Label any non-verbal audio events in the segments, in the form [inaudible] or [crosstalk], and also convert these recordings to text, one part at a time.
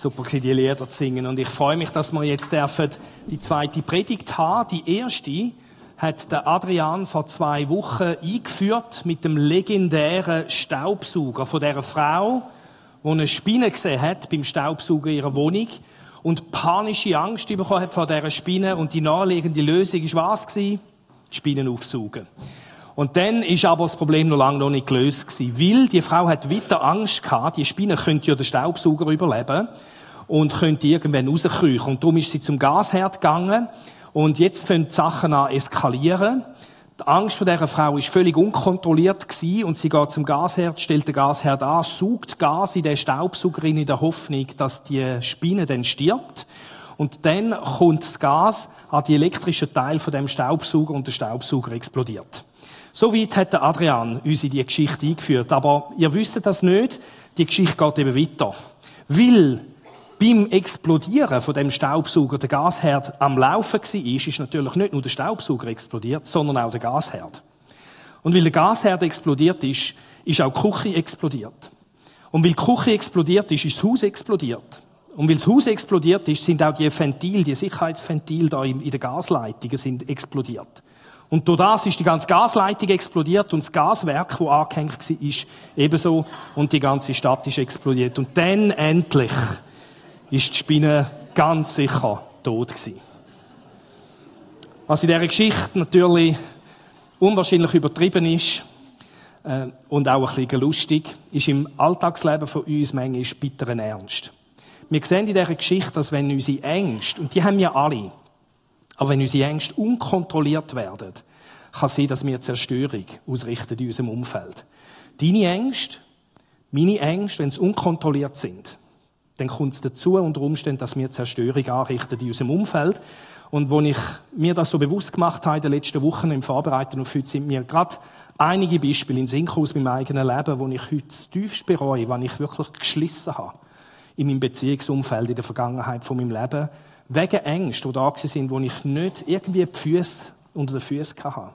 Super gewesen, die Lieder zu singen. Und ich freue mich, dass wir jetzt dürfen die zweite Predigt haben. Die erste hat der Adrian vor zwei Wochen eingeführt mit dem legendären Staubsauger von der Frau, die eine Spinne gesehen hat beim Staubsaugen ihrer Wohnung und panische Angst bekommen hat vor dieser Spinne und die naheliegende Lösung war was? Die Spinnen aufsaugen. Und dann ist aber das Problem noch lange noch nicht gelöst gewesen, weil die Frau hat weiter Angst gehabt, die Spinne könnte ja den Staubsauger überleben und könnte irgendwann rauskriechen. Und darum ist sie zum Gasherd gegangen und jetzt fangen die Sachen an eskalieren. Die Angst von dieser Frau ist völlig unkontrolliert gewesen und sie geht zum Gasherd, stellt den Gasherd an, saugt Gas in den Staubsauger in der Hoffnung, dass die Spinne dann stirbt. Und dann kommt das Gas an die elektrischen Teil von dem Staubsauger und der Staubsauger explodiert. So weit hat der Adrian uns in die Geschichte eingeführt. Aber ihr wisst das nicht. Die Geschichte geht eben weiter. Weil beim Explodieren von dem Staubsauger der Gasherd am Laufen war, ist natürlich nicht nur der Staubsauger explodiert, sondern auch der Gasherd. Und weil der Gasherd explodiert ist, ist auch die Küche explodiert. Und weil die Küche explodiert ist, ist das Haus explodiert. Und weil das Haus explodiert ist, sind auch die Ventile, die Sicherheitsventile da in der Gasleitung sind explodiert. Und durch das ist die ganze Gasleitung explodiert und das Gaswerk, wo angehängt war, ist ebenso und die ganze Stadt ist explodiert. Und dann endlich ist die Spinne ganz sicher tot gewesen. Was in dieser Geschichte natürlich unwahrscheinlich übertrieben ist äh, und auch ein bisschen lustig, ist im Alltagsleben von uns manchmal bitteren Ernst. Wir sehen in dieser Geschichte, dass wenn unsere Ängste, und die haben wir alle, aber wenn unsere Ängste unkontrolliert werden, kann sein, dass wir Zerstörung ausrichten in unserem Umfeld. Deine Ängste, meine Ängste, wenn sie unkontrolliert sind, dann kommt es dazu unter Umständen, dass wir Zerstörung anrichten in unserem Umfeld. Und wo ich mir das so bewusst gemacht habe in den letzten Wochen im Vorbereiten auf heute, sind mir gerade einige Beispiele in Sinn aus meinem eigenen Leben, wo ich heute tiefst bereue, wann ich wirklich geschlissen habe in meinem Beziehungsumfeld in der Vergangenheit von meinem Leben, wegen Ängsten, die da sind, wo ich nicht irgendwie die Füße unter den Füßen hatte.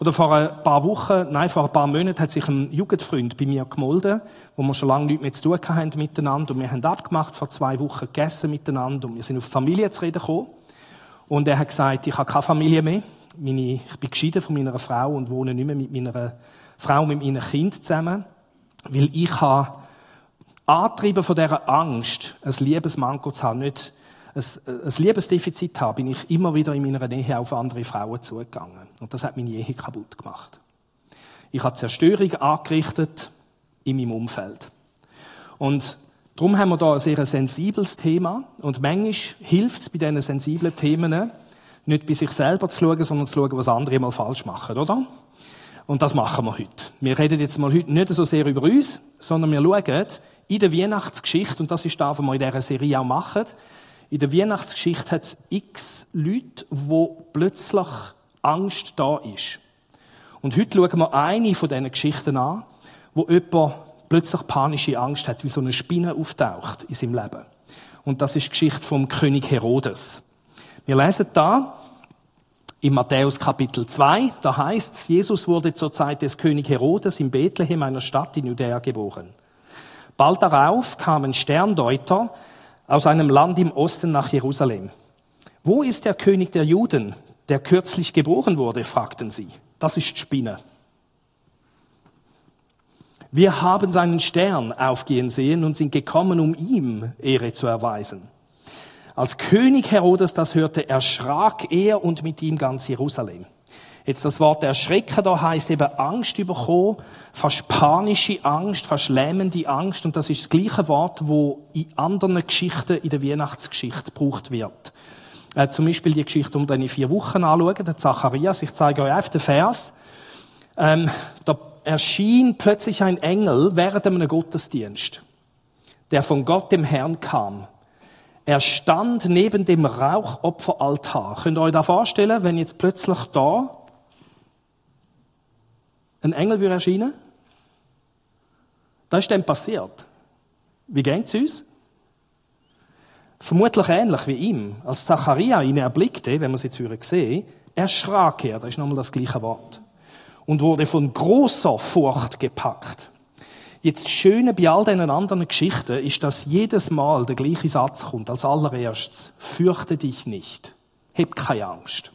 Oder vor ein paar Wochen, nein, vor ein paar Monaten hat sich ein Jugendfreund bei mir gemolden, wo wir schon lange nichts mehr zu tun hatten miteinander. Und wir haben abgemacht, vor zwei Wochen gegessen miteinander und wir sind auf Familie zu reden gekommen. Und er hat gesagt, ich habe keine Familie mehr. Meine, ich bin geschieden von meiner Frau und wohne nicht mehr mit meiner Frau mit meinem Kind zusammen. Weil ich habe angetrieben von dieser Angst, ein Liebesmanko zu haben, nicht ein, Liebesdefizit habe, bin ich immer wieder in meiner Nähe auf andere Frauen zugegangen. Und das hat meine Ehe kaputt gemacht. Ich habe Zerstörung angerichtet in meinem Umfeld. Und darum haben wir da ein sehr sensibles Thema. Und manchmal hilft es bei diesen sensiblen Themen, nicht bei sich selber zu schauen, sondern zu schauen, was andere mal falsch machen, oder? Und das machen wir heute. Wir reden jetzt mal heute nicht so sehr über uns, sondern wir schauen in der Weihnachtsgeschichte, und das ist das, was wir in dieser Serie auch machen, in der Weihnachtsgeschichte hat es x Leute, wo plötzlich Angst da ist. Und heute schauen wir eine von diesen Geschichten an, wo jemand plötzlich panische Angst hat, wie so eine Spinne auftaucht in seinem Leben. Und das ist die Geschichte vom König Herodes. Wir lesen da in Matthäus Kapitel 2, da heißt es, Jesus wurde zur Zeit des König Herodes in Bethlehem, einer Stadt in Judäa, geboren. Bald darauf kamen Sterndeuter aus einem Land im Osten nach Jerusalem. Wo ist der König der Juden, der kürzlich geboren wurde? fragten sie. Das ist Spinne. Wir haben seinen Stern aufgehen sehen und sind gekommen, um ihm Ehre zu erweisen. Als König Herodes das hörte, erschrak er und mit ihm ganz Jerusalem. Jetzt das Wort erschrecken da heißt eben Angst überkommen, fast panische Angst, fast lähmende Angst. Und das ist das gleiche Wort, wo in anderen Geschichten in der Weihnachtsgeschichte gebraucht wird. Äh, zum Beispiel die Geschichte, um dann vier Wochen anschauen, der Zacharias. Ich zeige euch einfach den Vers. Ähm, da erschien plötzlich ein Engel während einem Gottesdienst, der von Gott dem Herrn kam. Er stand neben dem Rauchopferaltar. Könnt ihr euch da vorstellen, wenn jetzt plötzlich da ein Engel würde erscheinen. Das ist dann passiert. Wie geht es uns? Vermutlich ähnlich wie ihm. Als Zacharia ihn erblickte, wenn man sie jetzt sehen, erschrak er, das ist nochmal das gleiche Wort, und wurde von großer Furcht gepackt. Jetzt das Schöne bei all diesen anderen Geschichten ist, dass jedes Mal der gleiche Satz kommt, als allererstes. Fürchte dich nicht. Hab keine Angst.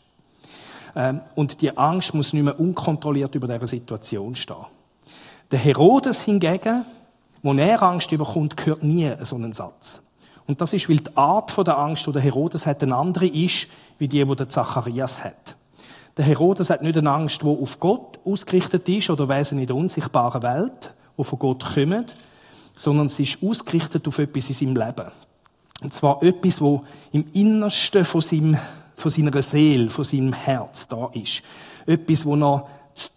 Ähm, und die Angst muss nicht mehr unkontrolliert über dieser Situation stehen. Der Herodes hingegen, wo er Angst überkommt, hört nie so einen Satz. Und das ist, weil die Art der Angst, die der Herodes hat, eine andere ist, wie die, die der Zacharias hat. Der Herodes hat nicht eine Angst, die auf Gott ausgerichtet ist oder Wesen in der unsichtbaren Welt, die von Gott kommen, sondern sie ist ausgerichtet auf etwas in seinem Leben. Und zwar etwas, wo im Innersten von, seinem, von seiner Seele, von seinem Herz da ist. Etwas, wo er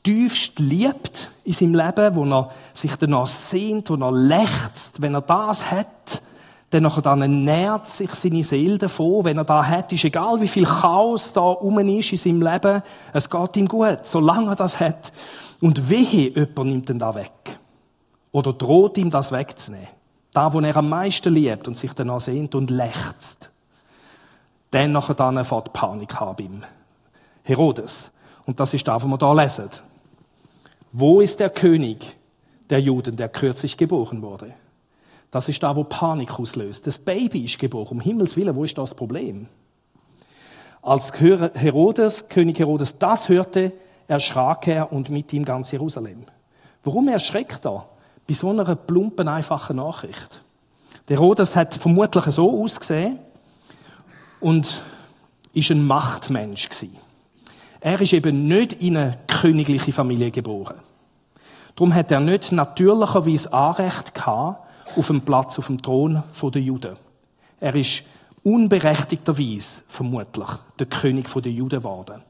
tiefst liebt in seinem Leben, wo er sich danach sehnt, wo er lechzt. Wenn er das hat, dann, dann nährt sich seine Seele davon. Wenn er da hat, ist egal, wie viel Chaos da rum ist in seinem Leben, es geht ihm gut, solange er das hat. Und wehe, jemand nimmt ihn da weg. Oder droht ihm das wegzunehmen. Da, wo er am meisten liebt und sich danach sehnt und lechzt. Dann nachher dann fährt Panik haben ihm. Herodes. Und das ist da, wo wir da lesen. Wo ist der König der Juden, der kürzlich geboren wurde? Das ist da, wo Panik auslöst. Das Baby ist geboren. Um Himmels Willen, wo ist das Problem? Als Herodes, König Herodes, das hörte, erschrak er und mit ihm ganz Jerusalem. Warum erschreckt er bei so einer plumpen, einfachen Nachricht? Der Herodes hat vermutlich so ausgesehen und ist ein Machtmensch gewesen. Er ist eben nicht in eine königliche Familie geboren. Darum hat er nicht natürlicherweise Anrecht gehabt auf dem Platz auf dem Thron der Juden. Er ist unberechtigterweise vermutlich der König der Juden geworden.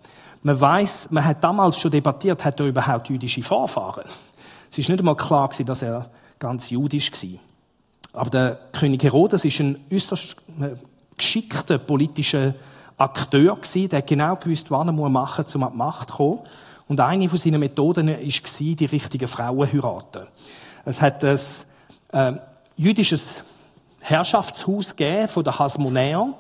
Man weiß, man hat damals schon debattiert, hat er überhaupt jüdische Vorfahren? Es ist nicht einmal klar gewesen, dass er ganz jüdisch war. Aber der König Herodes ist ein äußerst äh, geschickter politischer Akteur gewesen, der genau gewusst, was er machen muss, um an die Macht zu kommen. Und eine von seinen Methoden war, die richtigen Frauen zu heiraten. Es hat ein äh, jüdisches Herrschaftshaus gegeben von der Hasmonäer.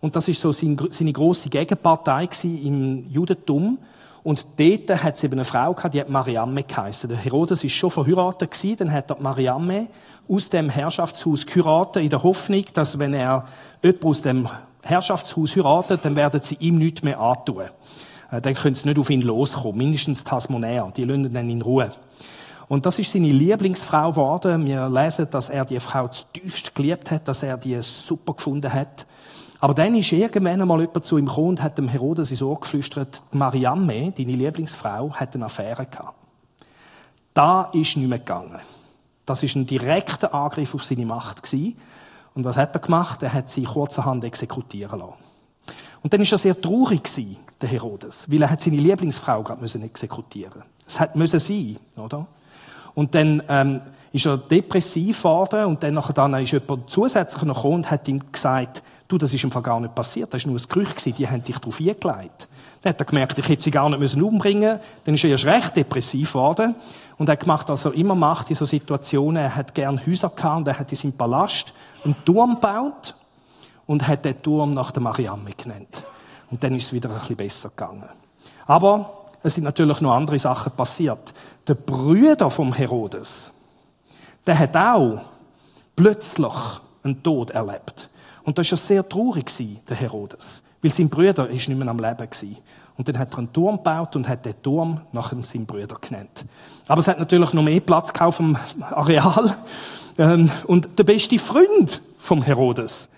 Und das ist so seine grosse Gegenpartei im Judentum. Und dort hat es eben eine Frau gehabt, die hat Mariamme geheißen. Der Herodes ist schon verheiratet gewesen, dann hat er Mariamme aus dem Herrschaftshaus geheiratet, in der Hoffnung, dass wenn er jemanden aus dem Herrschaftshaus heiratet, dann werden sie ihm nichts mehr antun. Äh, dann können sie nicht auf ihn loskommen. Mindestens die Hasmonäer, die lassen dann in Ruhe. Und das ist seine Lieblingsfrau geworden. Wir lesen, dass er die Frau zutiefst geliebt hat, dass er die super gefunden hat. Aber dann ist irgendwann einmal jemand zu ihm gekommen und hat dem Herodes so geflüstert, Mariamme, deine Lieblingsfrau, hat eine Affäre gehabt. Da ist nicht mehr gegangen. Das ist ein direkter Angriff auf seine Macht gewesen. Und was hat er gemacht? Er hat sie kurzerhand exekutieren lassen. Und dann ist er sehr traurig gewesen, der Herodes, weil er hat seine Lieblingsfrau gerade müssen exekutieren. Es hat müssen sein, oder? Und dann ähm, ist er depressiv geworden und dann, nachher, dann ist jemand zusätzlich noch gekommen und hat ihm gesagt, du, das ist im Fall gar nicht passiert, das war nur ein Gerücht, die haben dich darauf eingelegt. Dann hat er gemerkt, ich hätte sie gar nicht müssen umbringen Dann ist er erst recht depressiv geworden und er hat gemacht, was er immer macht in so Situationen. Er hat gern Häuser gehabt und er hat in seinem Palast einen Turm gebaut und hat den Turm nach der Mariamme genannt. Und dann ist es wieder ein bisschen besser gegangen. Aber es sind natürlich noch andere Sachen passiert. Der Brüder vom Herodes, der hat auch plötzlich einen Tod erlebt. Und das war sehr traurig, der Herodes. Weil sein Bruder ist nicht mehr am Leben war. Und dann hat er einen Turm gebaut und hat den Turm nach seinem Bruder genannt. Aber es hat natürlich noch mehr Platz auf dem Areal. Ähm, und der beste Freund vom Herodes,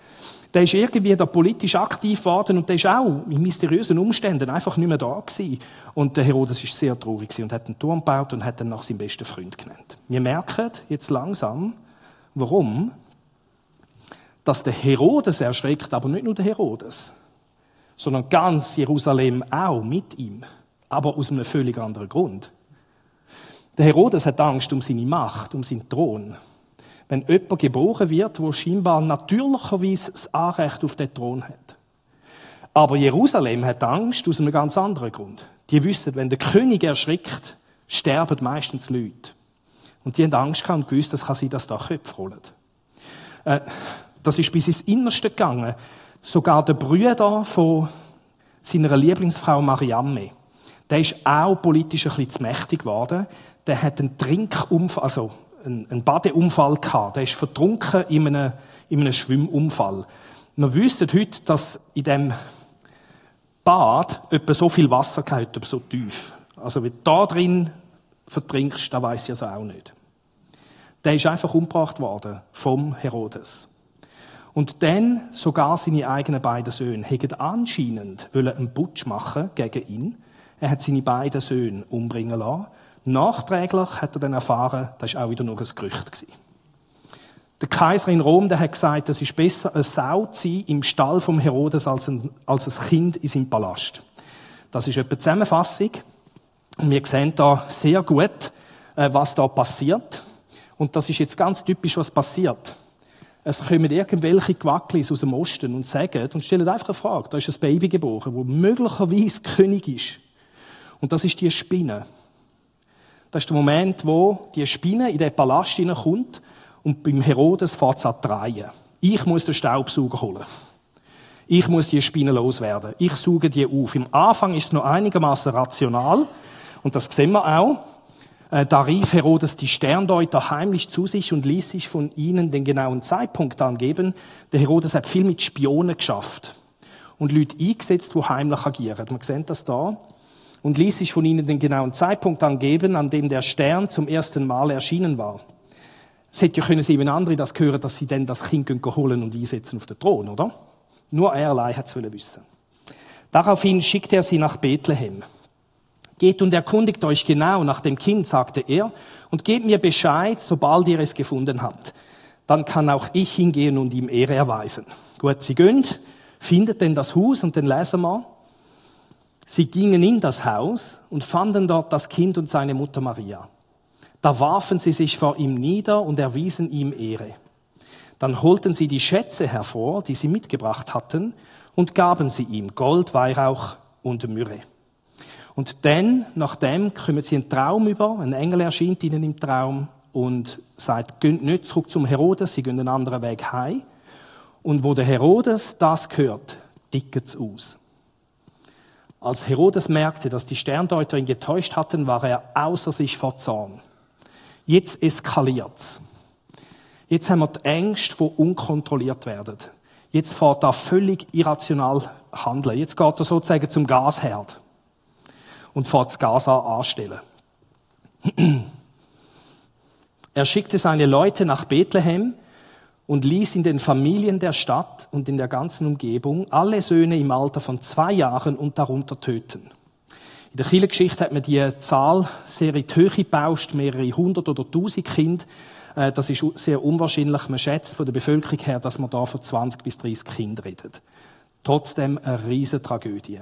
der ist irgendwie da politisch aktiv geworden und der ist auch in mysteriösen Umständen einfach nicht mehr da gewesen. Und der Herodes ist sehr traurig und hat einen Turm gebaut und hat dann nach seinem besten Freund genannt. Wir merken jetzt langsam, warum, dass der Herodes erschreckt, aber nicht nur der Herodes, sondern ganz Jerusalem auch mit ihm, aber aus einem völlig anderen Grund. Der Herodes hat Angst um seine Macht, um seinen Thron wenn jemand geboren wird, wo scheinbar natürlicherweise das Anrecht auf den Thron hat. Aber Jerusalem hat Angst aus einem ganz anderen Grund. Die wissen, wenn der König erschrickt, sterben meistens Leute. Und die haben Angst gehabt und gewusst, das kann sein, dass da Köpfe rollen. Äh, das ist bis ins Innerste gegangen. Sogar der Brüder von seiner Lieblingsfrau Mariamme, der ist auch politisch ein bisschen zu mächtig geworden. Der hat einen Trinkunfall, also einen, Badeunfall gehabt. Der ist vertrunken in einem, in einem Schwimmunfall. Wir wüssten heute, dass in dem Bad etwa so viel Wasser gehabt, etwa so tief. Also, wenn du da drin vertrinkst, da weiß ich also auch nicht. Der ist einfach umgebracht worden vom Herodes. Und dann sogar seine eigenen beiden Söhne hätten anscheinend einen Putsch machen gegen ihn. Er hat seine beiden Söhne umbringen lassen. Nachträglich hat er dann erfahren, das war auch wieder nur ein Gerücht. Der Kaiser in Rom, der hat gesagt, es ist besser, eine Sau zu sein im Stall vom Herodes als ein, als ein Kind in seinem Palast. Das ist etwa Zusammenfassung. Und wir sehen da sehr gut, äh, was da passiert. Und das ist jetzt ganz typisch, was passiert. Es kommen irgendwelche Quacklis aus dem Osten und sagen, und stellen einfach eine Frage, da ist ein Baby geboren, wo möglicherweise König ist. Und das ist die Spinne. Das ist der Moment, wo die Spinne in den Palast hineinkommt und beim Herodes fährt es an drehen. Ich muss den Staubsauger holen. Ich muss die Spinne loswerden. Ich suche die auf. Im Anfang ist es noch einigermaßen rational. Und das sehen wir auch. Äh, da rief Herodes die Sterndeuter heimlich zu sich und ließ sich von ihnen den genauen Zeitpunkt angeben. Der Herodes hat viel mit Spionen geschafft und Leute eingesetzt, die heimlich agieren. Man sieht das da. Und ließ sich von ihnen den genauen Zeitpunkt angeben, an dem der Stern zum ersten Mal erschienen war. Es hätte ja können sie, wenn andere das hören, dass sie denn das Kind holen und einsetzen auf den Thron, oder? Nur er allein hat es wissen. Daraufhin schickte er sie nach Bethlehem. Geht und erkundigt euch genau nach dem Kind, sagte er, und gebt mir Bescheid, sobald ihr es gefunden habt. Dann kann auch ich hingehen und ihm Ehre erweisen. Gut, sie gönnt, findet denn das Haus und den lesen wir. Sie gingen in das Haus und fanden dort das Kind und seine Mutter Maria. Da warfen sie sich vor ihm nieder und erwiesen ihm Ehre. Dann holten sie die Schätze hervor, die sie mitgebracht hatten, und gaben sie ihm Gold, Weihrauch und Myrrhe. Und dann, nachdem, kommen sie einen Traum über. Ein Engel erscheint ihnen im Traum und sagt, geht nicht zurück zum Herodes, sie gehen einen anderen Weg heim. Und wo der Herodes das hört, dicket es aus. Als Herodes merkte, dass die Sterndeuter ihn getäuscht hatten, war er außer sich vor Zorn. Jetzt eskaliert's. Jetzt haben wir die Ängste, die unkontrolliert werden. Jetzt fährt er völlig irrational handeln. Jetzt geht er sozusagen zum Gasherd und fährt Gaza anstellen. [clears throat] er schickte seine Leute nach Bethlehem und ließ in den Familien der Stadt und in der ganzen Umgebung alle Söhne im Alter von zwei Jahren und darunter töten. In der Kirchengeschichte hat man die Zahl sehr in die Höhe gebauscht, mehrere hundert oder tausend Kinder. Äh, das ist sehr unwahrscheinlich. Man schätzt von der Bevölkerung her, dass man da von 20 bis 30 Kindern redet. Trotzdem eine riesige Tragödie.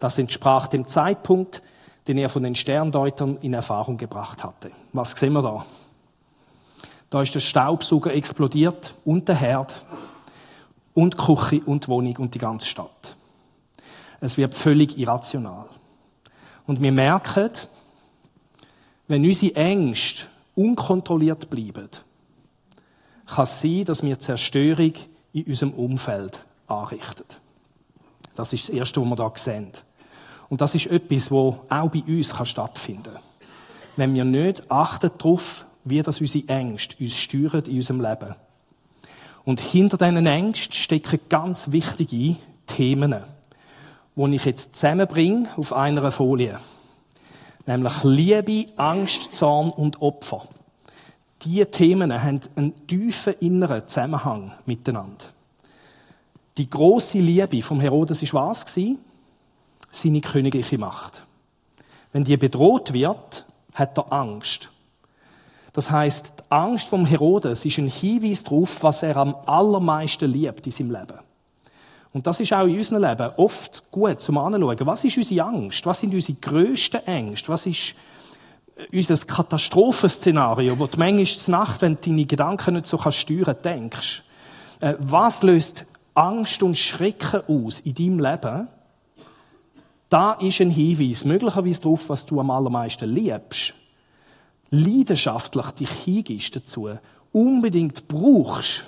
Das entsprach dem Zeitpunkt, den er von den Sterndeutern in Erfahrung gebracht hatte. Was sehen wir da? Da ist der Staubsauger explodiert und der Herd und Küche und Wohnung und die ganze Stadt. Es wird völlig irrational. Und wir merken, wenn unsere Ängste unkontrolliert bleiben, kann es sein, dass wir Zerstörung in unserem Umfeld anrichten. Das ist das Erste, was wir hier sehen. Und das ist etwas, wo auch bei uns stattfinden kann. Wenn wir nicht achten darauf, wie das unsere Ängste uns steuern in unserem Leben. Und hinter diesen Ängsten stecken ganz wichtige Themen, die ich jetzt zusammenbringe auf einer Folie. Nämlich Liebe, Angst, Zorn und Opfer. Diese Themen haben einen tiefen inneren Zusammenhang miteinander. Die große Liebe vom Herodes war was seine königliche Macht. Wenn die bedroht wird, hat er Angst. Das heißt, die Angst vom Herodes ist ein Hinweis darauf, was er am allermeisten liebt in seinem Leben. Und das ist auch in unserem Leben oft gut zum Anschauen. Was ist unsere Angst? Was sind unsere grössten Ängste? Was ist äh, unser Katastrophenszenario, wo du manchmal Nacht, wenn du deine Gedanken nicht so steuern kannst, denkst? Äh, was löst Angst und Schrecken aus in deinem Leben? Da ist ein Hinweis, möglicherweise darauf, was du am allermeisten liebst. Leidenschaftlich dich hingibst dazu, unbedingt brauchst,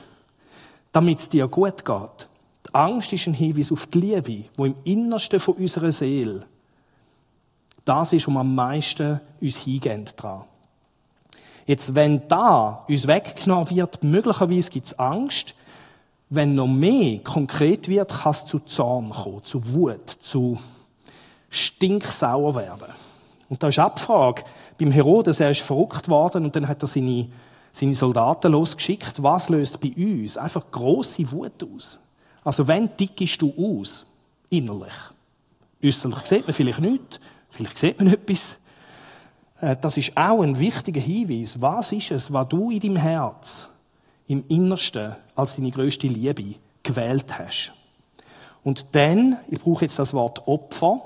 damit es dir gut geht. Die Angst ist ein Hinweis auf die Liebe, wo im Innersten von unserer Seele das ist, um am meisten uns hingehen dran. Jetzt, wenn da uns weggenommen wird, möglicherweise gibt es Angst, wenn noch mehr konkret wird, kann es zu Zorn kommen, zu Wut, zu stinksauer werden. Und da ist auch die Frage, beim Herodes, er ist verrückt worden und dann hat er seine, seine Soldaten losgeschickt. Was löst bei uns einfach große Wut aus? Also wenn tickst du aus? Innerlich. Äußerlich sieht man vielleicht nichts, vielleicht sieht man etwas. Äh, das ist auch ein wichtiger Hinweis. Was ist es, was du in deinem Herz, im Innersten, als deine größte Liebe gewählt hast? Und dann, ich brauche jetzt das Wort Opfer,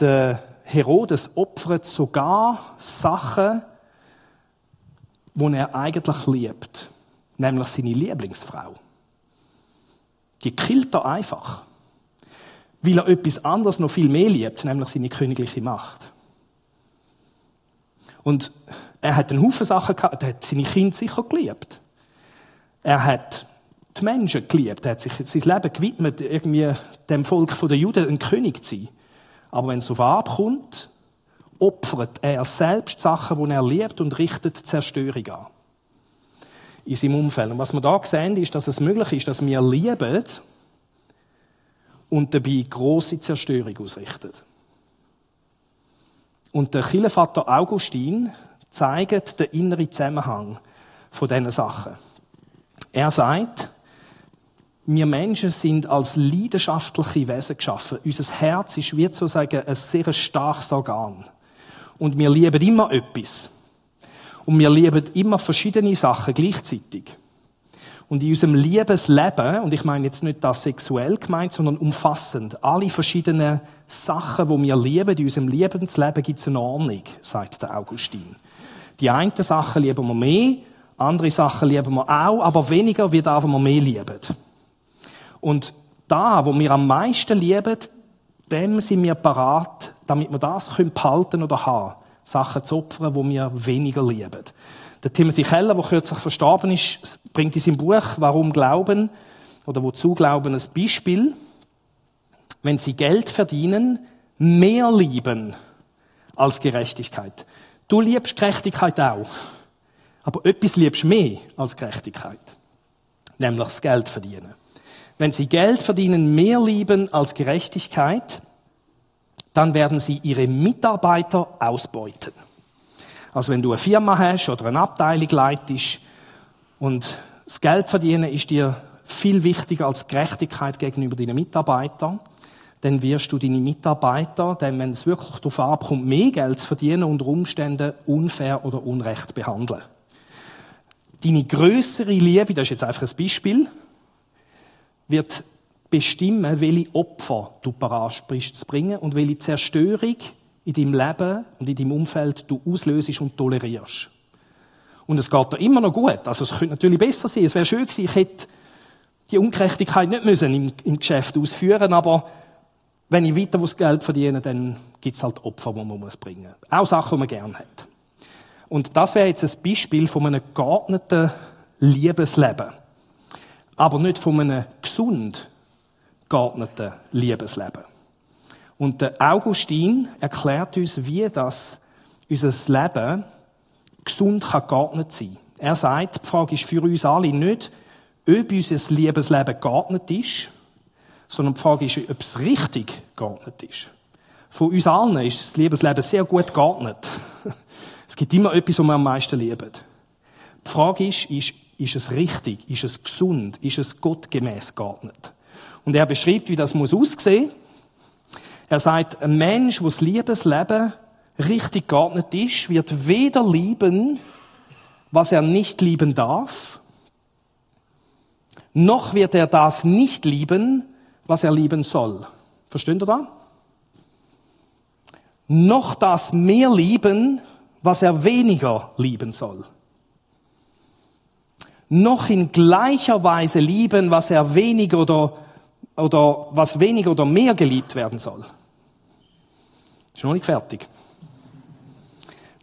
der Herodes opfert sogar Sachen, die er eigentlich liebt. Nämlich seine Lieblingsfrau. Die killt er einfach. Weil er etwas anderes noch viel mehr liebt, nämlich seine königliche Macht. Und er hat einen Haufen Sachen gehabt, er hat seine Kinder sicher geliebt. Er hat die Menschen geliebt, er hat sich sein Leben gewidmet, irgendwie dem Volk der Juden ein König zu sein. Aber wenn es auf abkommt, opfert er selbst Sachen, die er liebt und richtet Zerstörung an. In seinem Umfeld. Und was wir da sehen, ist, dass es möglich ist, dass wir lieben und dabei große Zerstörung ausrichten. Und der Kirchenvater Augustin zeigt den inneren Zusammenhang von diesen Sachen. Er sagt, wir Menschen sind als leidenschaftliche Wesen geschaffen. Unser Herz ist, wie zu sagen, ein sehr starkes Organ. Und wir lieben immer etwas. Und wir lieben immer verschiedene Sachen gleichzeitig. Und in unserem Liebesleben, und ich meine jetzt nicht das sexuell gemeint, sondern umfassend, alle verschiedenen Sachen, die wir lieben, in unserem Lebensleben gibt es eine Ordnung, sagt der Augustin. Die einen Sachen lieben wir mehr, andere Sachen lieben wir auch, aber weniger wie da, wo wir mehr lieben. Und da, wo wir am meisten lieben, dem sind wir parat, damit wir das behalten oder haben. Sachen zu opfern, die wir weniger lieben. Der Timothy Keller, der kürzlich verstorben ist, bringt in seinem Buch Warum Glauben oder Wozu Glauben ein Beispiel. Wenn sie Geld verdienen, mehr lieben als Gerechtigkeit. Du liebst Gerechtigkeit auch. Aber etwas liebst mehr als Gerechtigkeit. Nämlich das Geld verdienen. Wenn sie Geld verdienen, mehr lieben als Gerechtigkeit, dann werden sie ihre Mitarbeiter ausbeuten. Also wenn du eine Firma hast oder eine Abteilung leitest und das Geld verdienen ist dir viel wichtiger als Gerechtigkeit gegenüber deinen Mitarbeitern, dann wirst du deine Mitarbeiter, denn wenn es wirklich darauf ankommt, mehr Geld zu verdienen, unter Umständen unfair oder unrecht behandeln. Deine größere Liebe, das ist jetzt einfach ein Beispiel, wird bestimmen, welche Opfer du parat bist zu bringen und welche Zerstörung in deinem Leben und in deinem Umfeld du auslösest und tolerierst. Und es geht da immer noch gut. Also es könnte natürlich besser sein. Es wäre schön gewesen, ich hätte die Ungerechtigkeit nicht müssen im, im Geschäft ausführen, aber wenn ich weiter was Geld verdiene, dann gibt es halt Opfer, die man muss bringen muss. Auch Sachen, die man gerne hat. Und das wäre jetzt ein Beispiel von einem geordneten Liebesleben aber nicht von einem gesund geordneten Liebesleben. Und der Augustin erklärt uns, wie das unser Leben gesund kann geordnet sein. Er sagt, die Frage ist für uns alle nicht, ob unser Liebesleben geordnet ist, sondern die Frage ist, ob es richtig geordnet ist. Von uns allen ist das Liebesleben sehr gut geordnet. [laughs] Es gibt immer etwas, was wir am meisten lieben. Die Frage ist, ist ist es richtig? Ist es gesund? Ist es gottgemäß geordnet? Und er beschreibt, wie das muss aussehen. Er sagt, ein Mensch, wo das Liebesleben richtig geordnet ist, wird weder lieben, was er nicht lieben darf, noch wird er das nicht lieben, was er lieben soll. Versteht ihr da? Noch das mehr lieben, was er weniger lieben soll noch in gleicher Weise lieben, was er weniger oder, oder was weniger oder mehr geliebt werden soll. Ist noch nicht fertig.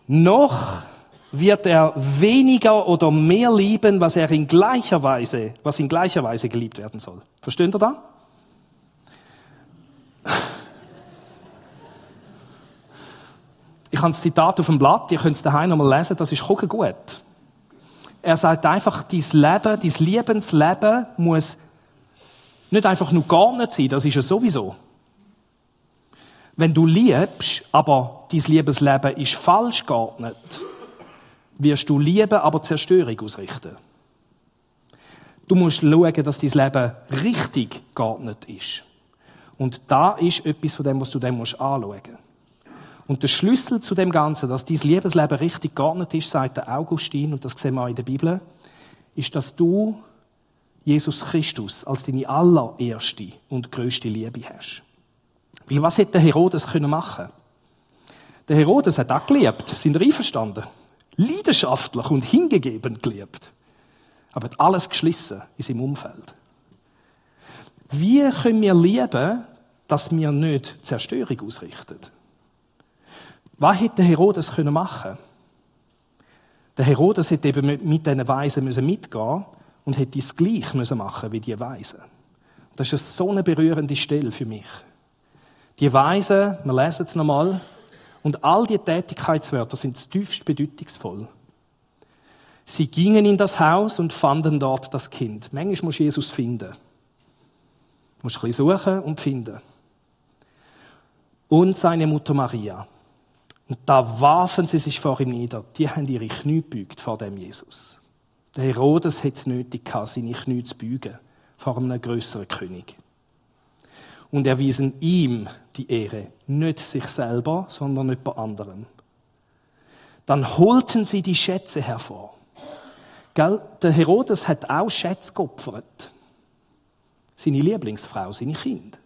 Noch wird er weniger oder mehr lieben, was er in gleicher Weise, was in gleicher Weise geliebt werden soll. Versteht ihr da? Ich habe das Zitat auf dem Blatt, ihr könnt es daheim nochmal lesen, das ist gut. Er sagt einfach, dein Leben, dein Lebensleben muss nicht einfach nur gar nicht sein, das ist es sowieso. Wenn du liebst, aber dein Liebesleben ist falsch geordnet, wirst du Liebe, aber Zerstörung ausrichten. Du musst schauen, dass dein Leben richtig geordnet ist. Und da ist etwas von dem, was du musst anschauen musst. Und der Schlüssel zu dem Ganzen, dass dein Liebesleben richtig geordnet ist, sagt der Augustin, und das sehen wir auch in der Bibel, ist, dass du Jesus Christus als deine allererste und größte Liebe hast. Weil was hätte der Herodes machen können? Der Herodes hat auch geliebt, sind ihr einverstanden? Leidenschaftlich und hingegeben geliebt. Aber hat alles geschlissen in seinem Umfeld. Wie können wir lieben, dass wir nicht Zerstörung ausrichten? Was hätte Herodes machen können? Der Herodes hätte eben mit diesen Weisen mitgehen und hätte es gleich machen wie die Weisen. Das ist so eine berührende Stelle für mich. Die Weisen, wir lesen es nochmal, und all die Tätigkeitswörter sind tiefst bedeutungsvoll. Sie gingen in das Haus und fanden dort das Kind. Manchmal muss Jesus finden. Du musst ein bisschen suchen und finden. Und seine Mutter Maria. Und da warfen sie sich vor ihm nieder. Die haben ihre Knie gebeugt vor dem Jesus. Der Herodes hat es nötig gehabt, seine Knie zu beugen vor einem größeren König und erwiesen ihm die Ehre, nicht sich selber, sondern jemand anderem. Dann holten sie die Schätze hervor. Gell? Der Herodes hat auch Schätze geopfert. Seine Lieblingsfrau, seine Kinder.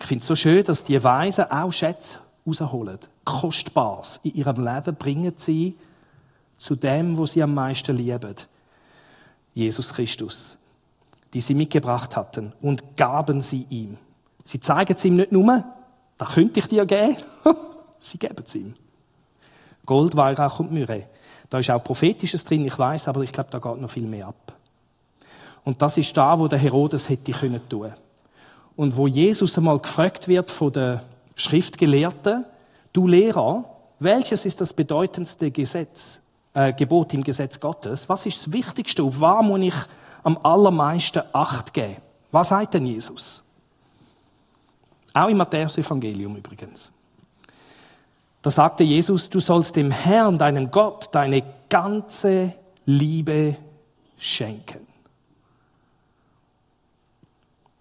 Ich finde es so schön, dass die Weisen auch Schätze rausholen. Kostbares in ihrem Leben bringen sie zu dem, wo sie am meisten lieben. Jesus Christus die sie mitgebracht hatten, und gaben sie ihm. Sie zeigen es ihm nicht nur, da könnte ich dir geben, [laughs] sie geben es ihm. Gold, Weihrauch und Myrrhe. Da ist auch Prophetisches drin, ich weiß, aber ich glaube, da geht noch viel mehr ab. Und das ist da, wo der Herodes hätte können tun. Und wo Jesus einmal gefragt wird von den Schriftgelehrten, du Lehrer, welches ist das bedeutendste Gesetz, äh, Gebot im Gesetz Gottes? Was ist das Wichtigste? Auf was muss ich am allermeisten Acht geben. Was sagt denn Jesus? Auch im Matthäus-Evangelium übrigens. Da sagte Jesus, du sollst dem Herrn, deinem Gott, deine ganze Liebe schenken.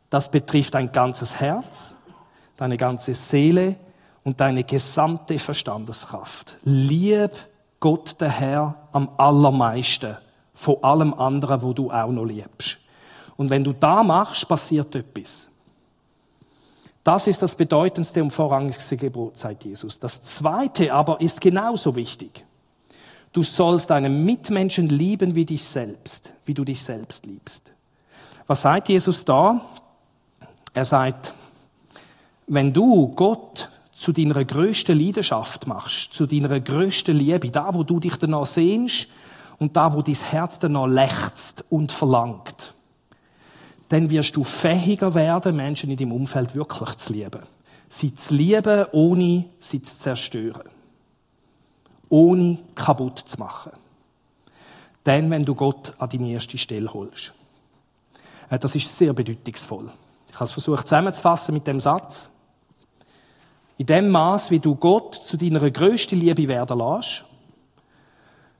Das betrifft dein ganzes Herz, deine ganze Seele und deine gesamte Verstandeskraft. Lieb Gott, der Herr, am allermeisten von allem anderen, wo du auch noch liebst. Und wenn du da machst, passiert etwas. Das ist das bedeutendste und vorrangigste Gebot, sagt Jesus. Das zweite aber ist genauso wichtig. Du sollst deinen Mitmenschen lieben wie dich selbst, wie du dich selbst liebst. Was sagt Jesus da? Er sagt, wenn du Gott zu deiner größten Leidenschaft machst, zu deiner größten Liebe, da wo du dich danach sehnst, und da, wo dein Herz dann noch lechzt und verlangt, dann wirst du fähiger werden, Menschen in deinem Umfeld wirklich zu lieben. Sie zu lieben, ohne sie zu zerstören. Ohne kaputt zu machen. Dann, wenn du Gott an deine erste Stelle holst. Äh, das ist sehr bedeutungsvoll. Ich habe es versucht zusammenzufassen mit dem Satz. In dem Maß, wie du Gott zu deiner größten Liebe werden lässt,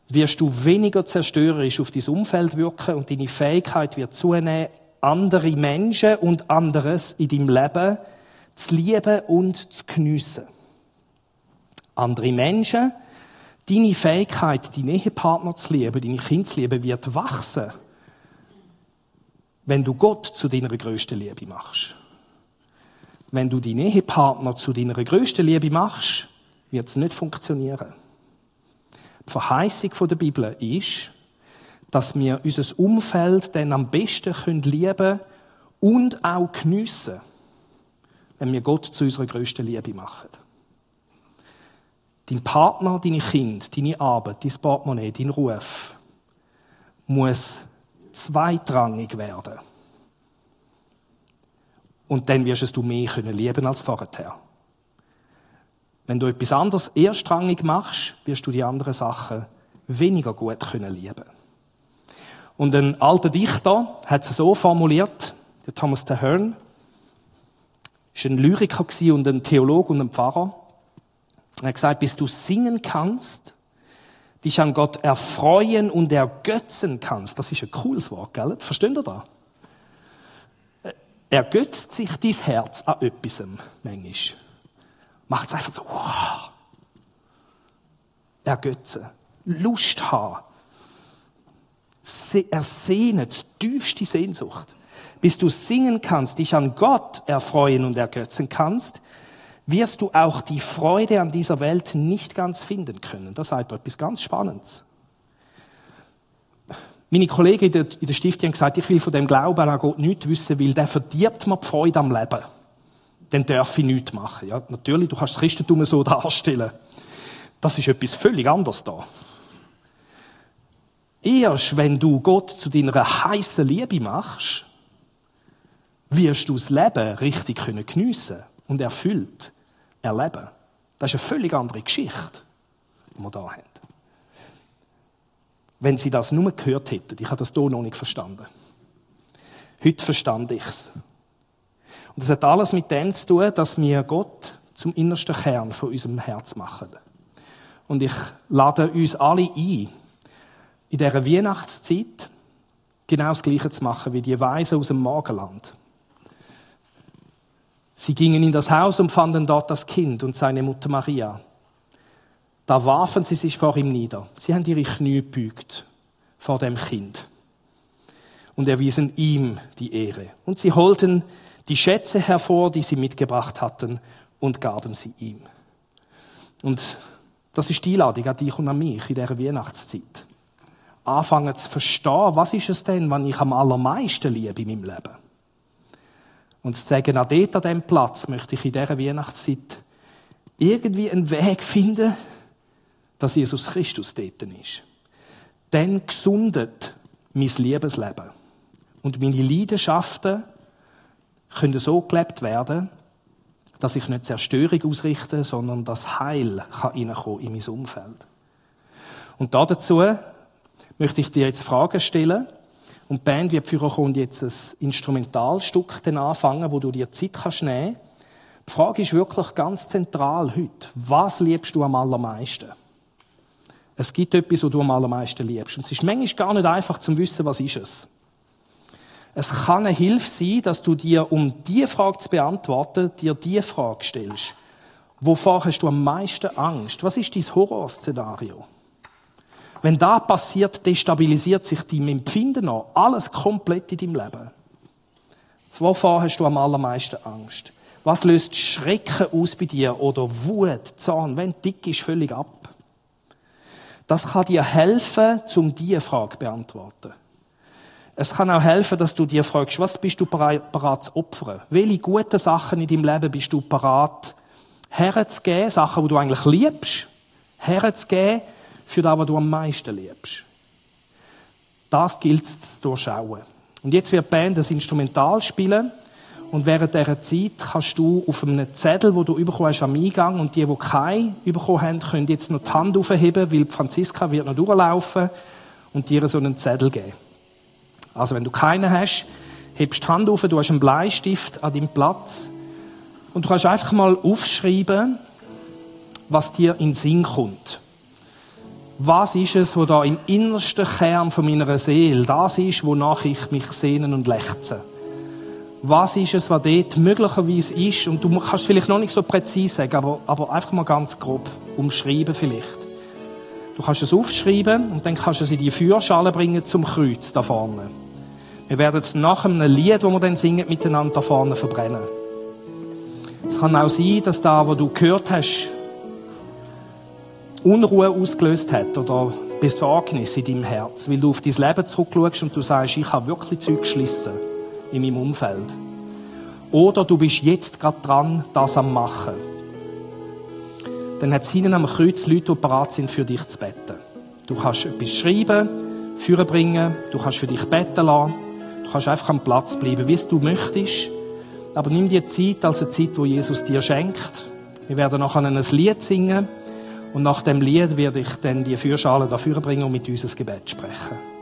wirst du weniger zerstörerisch auf dein Umfeld wirken und deine Fähigkeit wird zunehmen, andere Menschen und anderes in deinem Leben zu lieben und zu geniessen. Andere Menschen, deine Fähigkeit, deine Ehepartner zu lieben, deine Kinder zu lieben, wird wachsen, wenn du Gott zu deiner größten Liebe machst. Wenn du deinen Ehepartner zu deiner größten Liebe machst, wird es nicht funktionieren. Die Verheißung der Bibel ist, dass wir unser Umfeld dann am besten lieben können und auch geniessen, wenn wir Gott zu unserer größten Liebe machen. Dein Partner, deine Kinder, deine Arbeit, dein Portemonnaie, dein Ruf muss zweitrangig werden. Und dann wirst du mehr lieben als vorher. Wenn du etwas anderes erstrangig machst, wirst du die anderen Sachen weniger gut können lieben. Und ein alter Dichter hat es so formuliert, der Thomas Ahern, ist ein Lyriker und ein Theologe und ein Pfarrer. Er hat gesagt, bis du singen kannst, dich an Gott erfreuen und ergötzen kannst. Das ist ein cooles Wort, gell? Versteht ihr das? Ergötzt sich dein Herz an etwas, manchmal. Macht es einfach so, wow. Ergötzen. Lust haben. Ersehnen, tiefste Sehnsucht. Bis du singen kannst, dich an Gott erfreuen und ergötzen kannst, wirst du auch die Freude an dieser Welt nicht ganz finden können. Das sagt etwas ganz Spannendes. Meine Kollegen in der, Stiftung haben gesagt, ich will von dem Glauben an Gott nichts wissen, weil der verdirbt mir die Freude am Leben. Dann darf ich nichts machen. Ja, natürlich, du kannst das Christentum so [laughs] darstellen. Das ist etwas völlig anderes da. Erst wenn du Gott zu deiner heißen Liebe machst, wirst du das Leben richtig können geniessen und erfüllt erleben. Das ist eine völlig andere Geschichte, die wir hier haben. Wenn sie das nur gehört hätten, ich habe das hier noch nicht verstanden. Heute verstand ich es. Und das hat alles mit dem zu tun, dass wir Gott zum innersten Kern von unserem Herz machen. Und ich lade uns alle ein, in dieser Weihnachtszeit genau das Gleiche zu machen wie die Weisen aus dem Morgenland. Sie gingen in das Haus und fanden dort das Kind und seine Mutter Maria. Da warfen sie sich vor ihm nieder. Sie haben ihre Knie gebeugt vor dem Kind und erwiesen ihm die Ehre. Und sie holten die Schätze hervor, die sie mitgebracht hatten, und gaben sie ihm. Und das ist die Einladung an dich und an mich in dieser Weihnachtszeit. Anfangen zu verstehen, was ist es denn, was ich am allermeisten liebe in meinem Leben? Und zu sagen, an diesem Platz möchte ich in dieser Weihnachtszeit irgendwie einen Weg finden, dass Jesus Christus dort ist. Dann gesundet mein Liebesleben. Und meine Leidenschaften können so gelebt werden, dass ich nicht Zerstörung ausrichte, sondern das Heil kann in mein Umfeld. Und dazu möchte ich dir jetzt Fragen stellen, und die Band wird für kommt jetzt ein Instrumentalstück anfangen, wo du dir Zeit kannst nehmen. Die Frage ist wirklich ganz zentral heute. Was liebst du am allermeisten? Es gibt etwas, was du am allermeisten liebst. Und es ist manchmal gar nicht einfach zu wissen, was ist es. Es kann eine Hilfe sein, dass du dir, um diese Frage zu beantworten, dir diese Frage stellst. Wovor hast du am meisten Angst? Was ist dein Horrorszenario? Wenn da passiert, destabilisiert sich dein Empfinden noch. Alles komplett in deinem Leben. Wovor hast du am allermeisten Angst? Was löst Schrecken aus bei dir oder Wut, Zorn? Wenn dick ist, völlig ab. Das kann dir helfen, um diese Frage zu beantworten. Es kann auch helfen, dass du dir fragst, was bist du bereit zu opfern? Welche guten Sachen in deinem Leben bist du bereit herzugeben? Sachen, die du eigentlich liebst, herzugeben, für das, was du am meisten liebst. Das gilt es zu durchschauen. Und jetzt wird die Band das Instrumental spielen. Und während dieser Zeit kannst du auf einem Zettel, wo du bekommen hast am Eingang, und die, die keinen bekommen haben, können jetzt noch die Hand aufheben, weil Franziska wird noch durchlaufen und dir so einen Zettel geben. Also wenn du keinen hast, hebst die Hand auf, du hast einen Bleistift an deinem Platz und du kannst einfach mal aufschreiben, was dir in den Sinn kommt was ist es, wo da im innersten Kern von meiner Seele, das ist, wonach ich mich sehnen und lechze. Was ist es, was dort möglicherweise ist? Und du kannst es vielleicht noch nicht so präzise sagen, aber, aber einfach mal ganz grob umschreiben vielleicht. Du kannst es aufschreiben und dann kannst du es in die Feuerschale bringen zum Kreuz da vorne. Wir werden es nach einem Lied, das wir dann singen, miteinander da vorne verbrennen. Es kann auch sein, dass da, wo du gehört hast, Unruhe ausgelöst hat oder Besorgnis in deinem Herz, weil du auf dein Leben zurückschaust und du sagst, ich habe wirklich Zeug geschlissen in meinem Umfeld. Oder du bist jetzt gerade dran, das am machen. Dann hat es hinten am Kreuz Leute, die bereit sind, für dich zu beten. Du kannst etwas schreiben, führen bringen, du kannst für dich beten lassen, du kannst einfach am Platz bleiben, wie du möchtest. Aber nimm dir Zeit als eine Zeit, wo Jesus dir schenkt, Wir werden nachher ein Lied singen und nach dem Lied werde ich dann die Fürschale dafür bringen und mit uns ein Gebet sprechen.